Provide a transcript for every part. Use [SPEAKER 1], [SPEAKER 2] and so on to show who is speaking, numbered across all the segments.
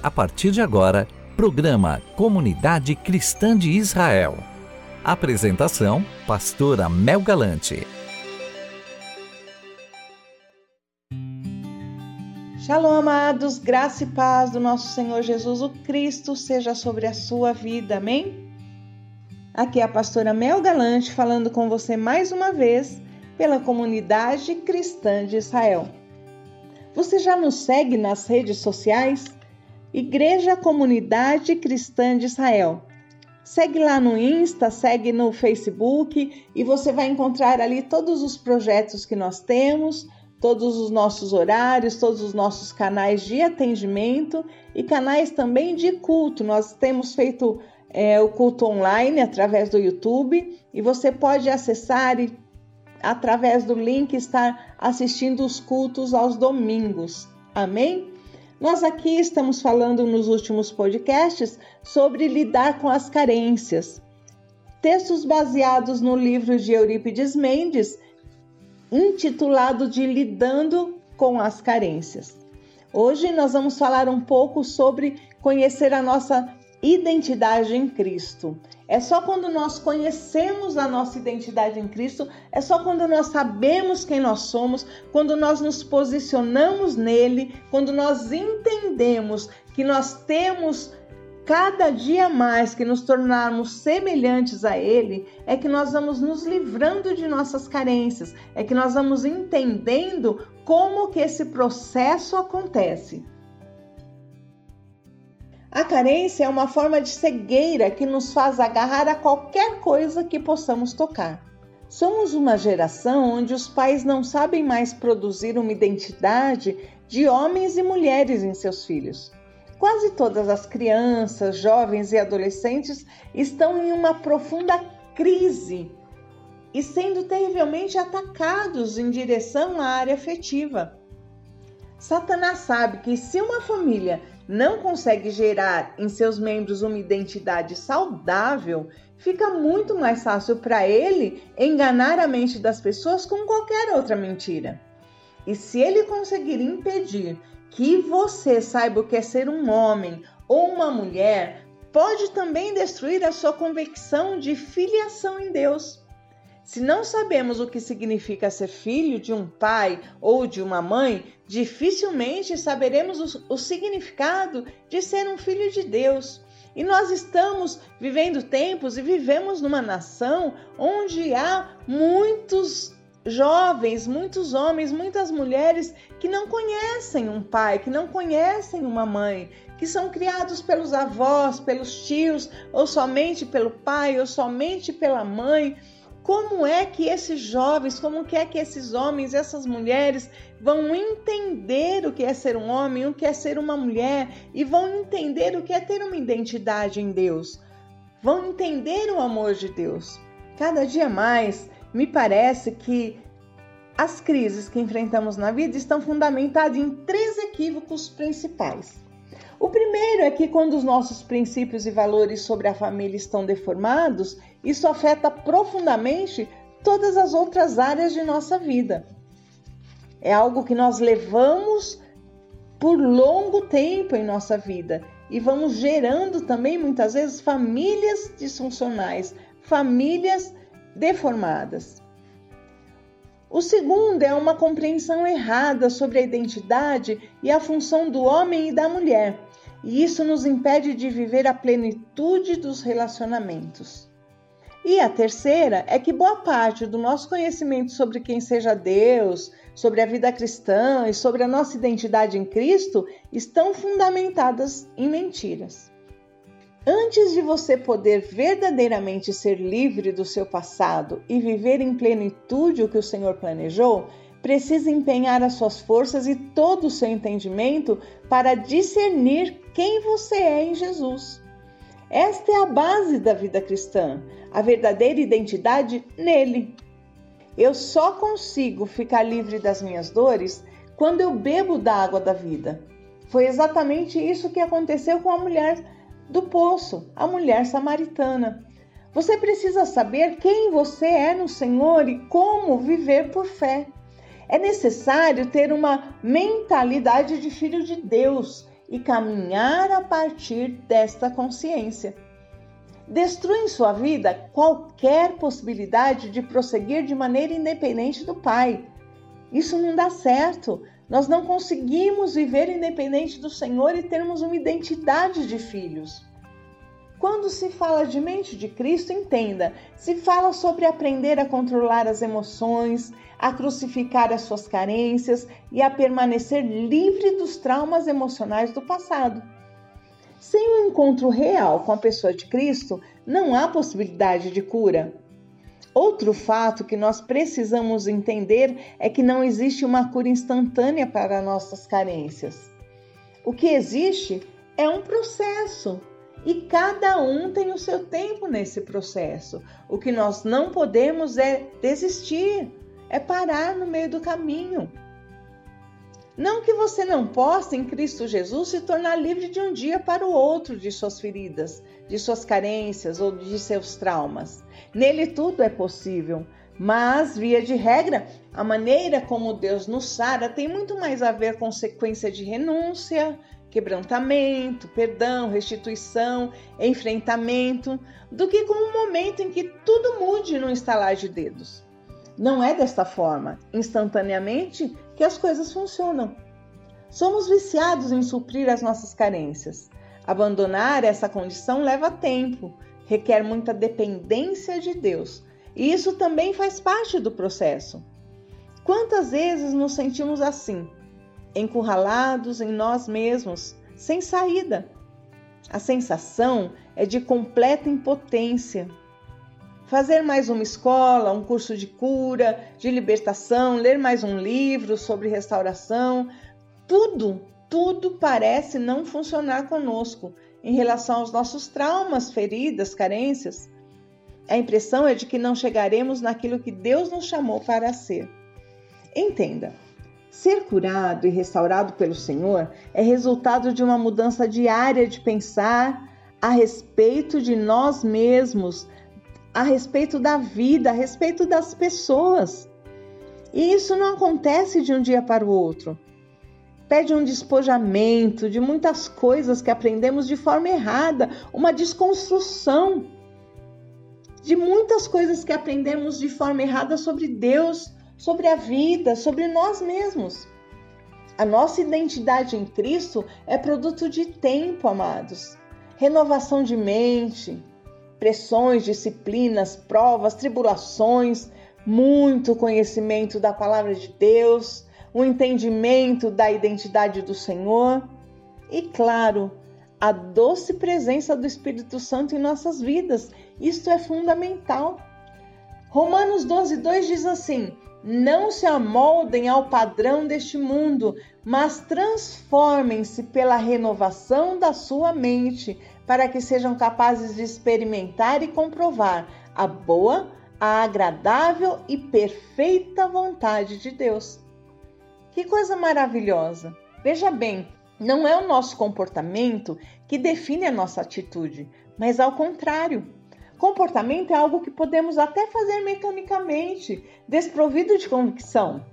[SPEAKER 1] A partir de agora, programa Comunidade Cristã de Israel. Apresentação: Pastora Mel Galante.
[SPEAKER 2] Shalom, amados, graça e paz do nosso Senhor Jesus o Cristo seja sobre a sua vida, amém? Aqui é a pastora Mel Galante falando com você mais uma vez pela comunidade cristã de Israel. Você já nos segue nas redes sociais? Igreja Comunidade Cristã de Israel. Segue lá no Insta, segue no Facebook e você vai encontrar ali todos os projetos que nós temos, todos os nossos horários, todos os nossos canais de atendimento e canais também de culto. Nós temos feito é, o culto online através do YouTube e você pode acessar e através do link estar assistindo os cultos aos domingos. Amém? Nós aqui estamos falando nos últimos podcasts sobre lidar com as carências. Textos baseados no livro de Eurípides Mendes, intitulado de Lidando com as Carências. Hoje nós vamos falar um pouco sobre conhecer a nossa identidade em Cristo. É só quando nós conhecemos a nossa identidade em Cristo, é só quando nós sabemos quem nós somos, quando nós nos posicionamos nele, quando nós entendemos que nós temos cada dia mais que nos tornarmos semelhantes a Ele, é que nós vamos nos livrando de nossas carências, é que nós vamos entendendo como que esse processo acontece. A carência é uma forma de cegueira que nos faz agarrar a qualquer coisa que possamos tocar. Somos uma geração onde os pais não sabem mais produzir uma identidade de homens e mulheres em seus filhos. Quase todas as crianças, jovens e adolescentes estão em uma profunda crise e sendo terrivelmente atacados em direção à área afetiva. Satanás sabe que se uma família não consegue gerar em seus membros uma identidade saudável, fica muito mais fácil para ele enganar a mente das pessoas com qualquer outra mentira. E se ele conseguir impedir que você saiba o que é ser um homem ou uma mulher, pode também destruir a sua convicção de filiação em Deus. Se não sabemos o que significa ser filho de um pai ou de uma mãe, dificilmente saberemos o, o, significado de ser um filho de Deus. E nós estamos vivendo tempos e vivemos numa nação onde há muitos jovens, muitos homens, muitas mulheres que não conhecem um pai, que não conhecem uma mãe, que são criados pelos avós, pelos tios, ou somente pelo pai, ou somente pela mãe como é que esses jovens, como é que esses homens, essas mulheres vão entender o que é ser um homem, o que é ser uma mulher e vão entender o que é ter uma identidade em Deus. Vão entender o amor de Deus. Cada dia mais me parece que as crises que enfrentamos na vida estão fundamentadas em três equívocos principais. O primeiro é que quando os nossos princípios e valores sobre a família estão deformados, isso afeta profundamente todas as outras áreas de nossa vida. É algo que nós levamos por longo tempo em nossa vida e vamos gerando também muitas vezes famílias disfuncionais, famílias deformadas. O segundo é uma compreensão errada sobre a identidade e a função do homem e da mulher e isso nos impede de viver a plenitude dos relacionamentos. E a terceira é que boa parte do nosso conhecimento sobre quem seja Deus, sobre a vida cristã e sobre a nossa identidade em Cristo estão fundamentadas em mentiras. Antes de você poder verdadeiramente ser livre do seu passado e viver em plenitude o que o Senhor planejou, precisa empenhar as suas forças e todo o seu entendimento para discernir quem você é em Jesus. Esta é a base da vida cristã, a verdadeira identidade nele. Eu só consigo ficar livre das minhas dores quando eu bebo da água da vida. Foi exatamente isso que aconteceu com a mulher do poço, a mulher samaritana. Você precisa saber quem você é no Senhor e como viver por fé. É necessário ter uma mentalidade de filho de Deus e caminhar a partir desta consciência. Destrui em sua vida qualquer possibilidade de prosseguir de maneira independente do Pai. Isso não dá certo. Nós não conseguimos viver independente do Senhor e termos uma identidade de filhos. Quando se fala de mente de Cristo, entenda, se fala sobre aprender a controlar as emoções, a crucificar as suas carências e a permanecer livre dos traumas emocionais do passado. Sem um encontro real com a pessoa de Cristo, não há possibilidade de cura. Outro fato que nós precisamos entender é que não existe uma cura instantânea para nossas carências. O que existe é um processo e cada um tem o seu tempo nesse processo. O que nós não podemos é desistir, é parar no meio do caminho. Não que você não possa, em Cristo Jesus, se tornar livre de um dia para o outro de suas feridas, de suas carências ou de seus traumas. Nele tudo é possível, mas, via de regra, a maneira como Deus nos sara tem muito mais a ver com sequência de renúncia, quebrantamento, perdão, restituição, enfrentamento, do que com um momento em que tudo mude no estalar de dedos. Não é desta forma, instantaneamente, que as coisas funcionam. Somos viciados em suprir as nossas carências. Abandonar essa condição leva tempo, requer muita dependência de Deus, e isso também faz parte do processo. Quantas vezes nos sentimos assim, encurralados em nós mesmos, sem saída? A sensação é de completa impotência, fazer mais uma escola, um curso de cura, de libertação, ler mais um livro sobre restauração, tudo, tudo parece não funcionar conosco em relação aos nossos traumas, feridas, carências. A impressão é de que não chegaremos naquilo que Deus nos chamou para ser. Entenda, ser curado e restaurado pelo Senhor é resultado de uma mudança diária de pensar a respeito de nós mesmos, a respeito da vida, a respeito das pessoas. E isso não acontece de um dia para o outro. Pede um despojamento de muitas coisas que aprendemos de forma errada, uma desconstrução de muitas coisas que aprendemos de forma errada sobre Deus, sobre a vida, sobre nós mesmos. A nossa identidade em Cristo é produto de tempo, amados. Renovação de mente, pressões, disciplinas, provas, tribulações, muito conhecimento da palavra de Deus, o um entendimento da identidade do Senhor e, claro, a doce presença do Espírito Santo em nossas vidas. Isto é fundamental. Romanos 12, 2 diz assim: Não se amoldem ao padrão deste mundo, mas transformem-se pela renovação da sua mente, para que sejam capazes de experimentar e comprovar a boa, a agradável e perfeita vontade de Deus. Que coisa maravilhosa! Veja bem, não é o nosso comportamento que define a nossa atitude, mas ao contrário. Comportamento é algo que podemos até fazer mecanicamente, desprovido de convicção.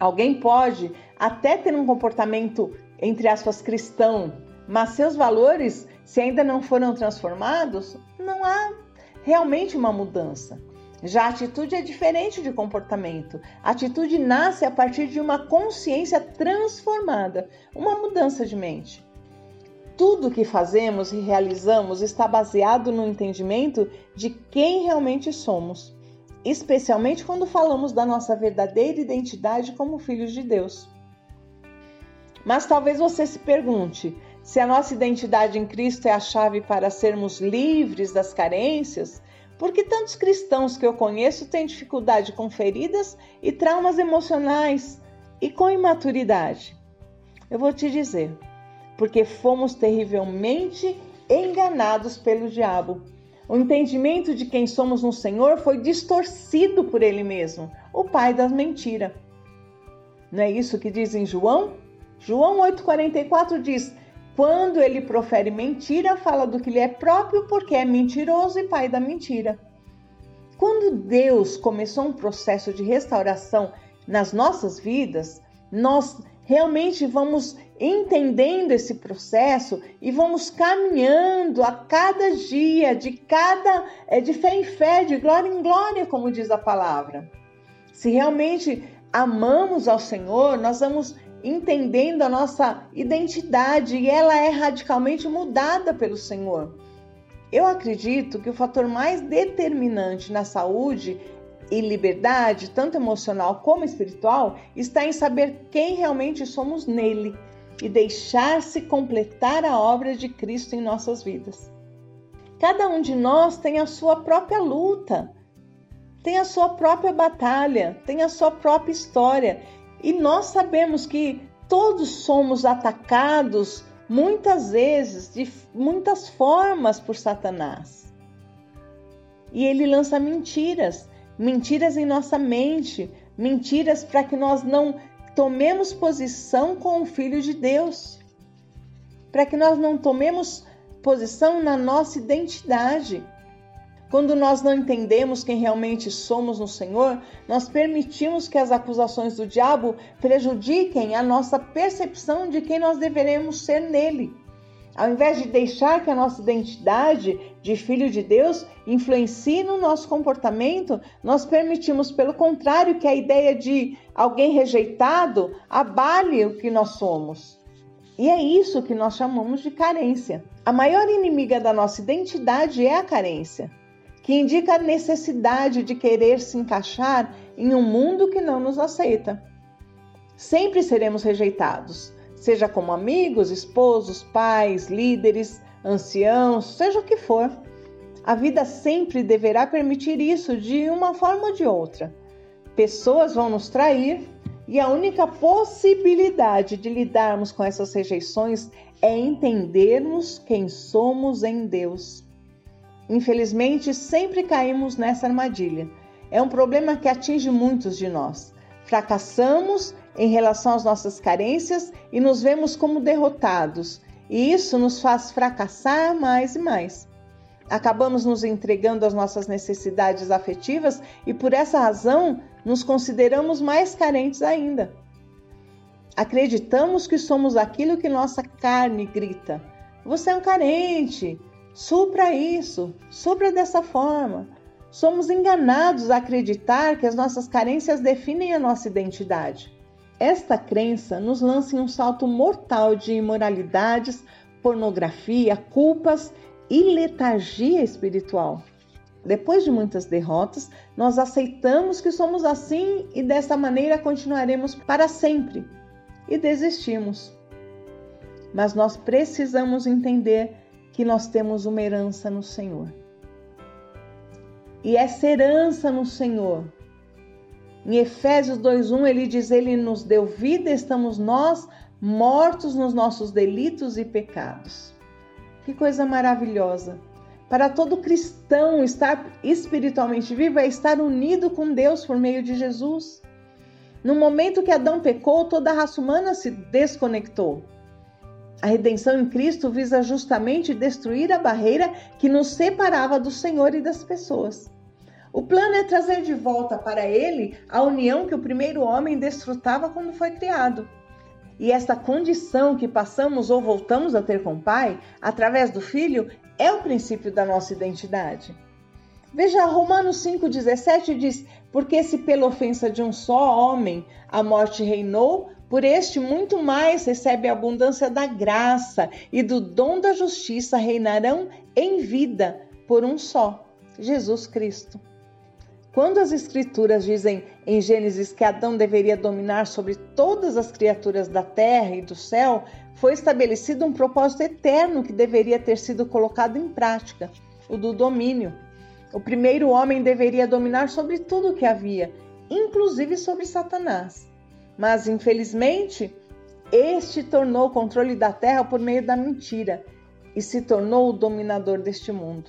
[SPEAKER 2] Alguém pode até ter um comportamento, entre aspas, cristão, mas seus valores se ainda não foram transformados, não há realmente uma mudança. Já a atitude é diferente de comportamento. A atitude nasce a partir de uma consciência transformada, uma mudança de mente. Tudo que fazemos e realizamos está baseado no entendimento de quem realmente somos, especialmente quando falamos da nossa verdadeira identidade como filhos de Deus. Mas talvez você se pergunte: se a nossa identidade em Cristo é a chave para sermos livres das carências, por que tantos cristãos que eu conheço têm dificuldade com feridas e traumas emocionais e com imaturidade? Eu vou te dizer, porque fomos terrivelmente enganados pelo diabo. O entendimento de quem somos no Senhor foi distorcido por ele mesmo, o pai das mentiras. Não é isso que diz em João? João 8,44 diz: quando ele profere mentira, fala do que lhe é próprio, porque é mentiroso e pai da mentira. Quando Deus começou um processo de restauração nas nossas vidas, nós realmente vamos entendendo esse processo e vamos caminhando a cada dia, de cada é, de fé em fé, de glória em glória, como diz a palavra. Se realmente amamos ao Senhor, nós vamos entendendo a nossa identidade e ela é radicalmente mudada pelo Senhor. Eu acredito que o fator mais determinante na saúde e liberdade, tanto emocional como espiritual, está em saber quem realmente somos nele e deixar-se completar a obra de Cristo em nossas vidas. Cada um de nós tem a sua própria luta, tem a sua própria batalha, tem a sua própria história. E nós sabemos que todos somos atacados muitas vezes, de muitas formas por Satanás. E ele lança mentiras, mentiras em nossa mente, mentiras para que nós não tomemos posição com o Filho de Deus, para que nós não tomemos posição na nossa identidade. Quando nós não entendemos quem realmente somos no Senhor, nós permitimos que as acusações do diabo prejudiquem a nossa percepção de quem nós deveremos ser nele. Ao invés de deixar que a nossa identidade de filho de Deus influencie no nosso comportamento, nós permitimos, pelo contrário, que a ideia de alguém rejeitado abale o que nós somos. E é isso que nós chamamos de carência. A maior inimiga da nossa identidade é a carência que indica a necessidade de querer se encaixar em um mundo que não nos aceita. Sempre seremos rejeitados, seja como amigos, esposos, pais, líderes, anciãos, seja o que for. A vida sempre deverá permitir isso de uma forma ou de outra. Pessoas vão nos trair e a única possibilidade de lidarmos com essas rejeições é entendermos quem somos em Deus. Infelizmente, sempre caímos nessa armadilha. É um problema que atinge muitos de nós. Fracassamos em relação às nossas carências e nos vemos como derrotados, e isso nos faz fracassar mais e mais. Acabamos nos entregando às nossas necessidades afetivas e por essa razão nos consideramos mais carentes ainda. Acreditamos que somos aquilo que nossa carne grita. Você é um carente, Supra isso, supra dessa forma. Somos enganados a acreditar que as nossas carências definem a nossa identidade. Esta crença nos lança em um salto mortal de imoralidades, pornografia, culpas e letargia espiritual. Depois de muitas derrotas, nós aceitamos que somos assim e dessa maneira continuaremos para sempre e desistimos. Mas nós precisamos entender que nós temos uma herança no Senhor. E essa herança no Senhor, em Efésios 2:1 ele diz: Ele nos deu vida, estamos nós mortos nos nossos delitos e pecados. Que coisa maravilhosa! Para todo cristão, estar espiritualmente vivo é estar unido com Deus por meio de Jesus. No momento que Adão pecou, toda a raça humana se desconectou. A redenção em Cristo visa justamente destruir a barreira que nos separava do Senhor e das pessoas. O plano é trazer de volta para ele a união que o primeiro homem desfrutava quando foi criado. E esta condição que passamos ou voltamos a ter com o Pai, através do Filho, é o princípio da nossa identidade. Veja, Romanos 5,17 diz: Porque se pela ofensa de um só homem a morte reinou, por este, muito mais recebe a abundância da graça e do dom da justiça reinarão em vida por um só, Jesus Cristo. Quando as Escrituras dizem em Gênesis que Adão deveria dominar sobre todas as criaturas da terra e do céu, foi estabelecido um propósito eterno que deveria ter sido colocado em prática o do domínio. O primeiro homem deveria dominar sobre tudo o que havia, inclusive sobre Satanás. Mas, infelizmente, este tornou o controle da terra por meio da mentira e se tornou o dominador deste mundo.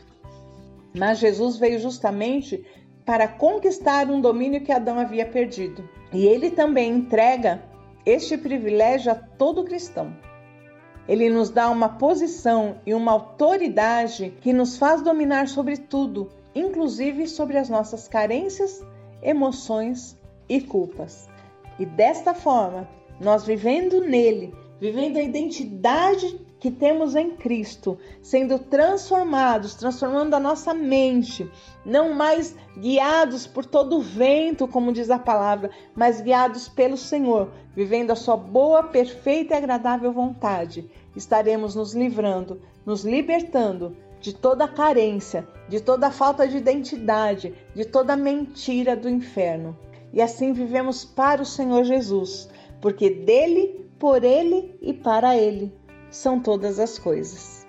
[SPEAKER 2] Mas Jesus veio justamente para conquistar um domínio que Adão havia perdido. E ele também entrega este privilégio a todo cristão. Ele nos dá uma posição e uma autoridade que nos faz dominar sobre tudo, inclusive sobre as nossas carências, emoções e culpas. E desta forma, Nós vivendo nele, vivendo a identidade que temos em Cristo, sendo transformados, transformando a nossa mente, não mais guiados por todo o vento, como diz a palavra, mas guiados pelo Senhor, vivendo a sua boa, perfeita e agradável vontade. Estaremos nos livrando, nos libertando de toda carência, de toda falta de identidade, de toda mentira do inferno. E assim vivemos para o Senhor Jesus, porque dele, por ele e para ele são todas as coisas.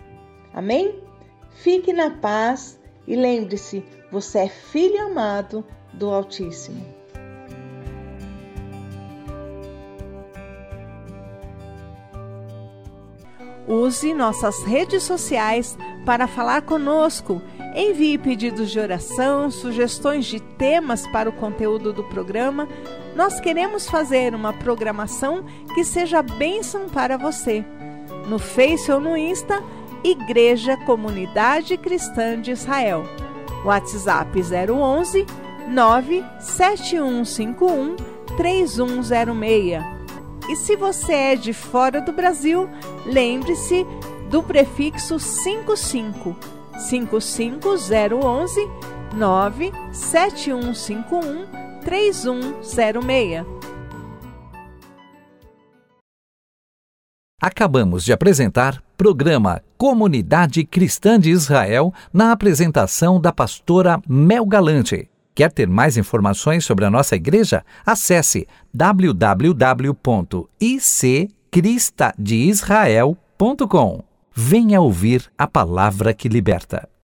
[SPEAKER 2] Amém? Fique na paz e lembre-se, você é filho amado do Altíssimo.
[SPEAKER 3] Use nossas redes sociais para falar conosco. Envie pedidos de oração, sugestões de temas para o conteúdo do programa. Nós queremos fazer uma programação que seja bênção para você no Face ou no Insta, Igreja Comunidade Cristã de Israel. WhatsApp 011 97151 3106. E se você é de fora do Brasil, lembre-se do prefixo 55 55011 97151 3106.
[SPEAKER 1] Acabamos de apresentar programa Comunidade Cristã de Israel na apresentação da pastora Mel Galante. Quer ter mais informações sobre a nossa igreja? Acesse www.iccristadeisrael.com. Venha ouvir a palavra que liberta.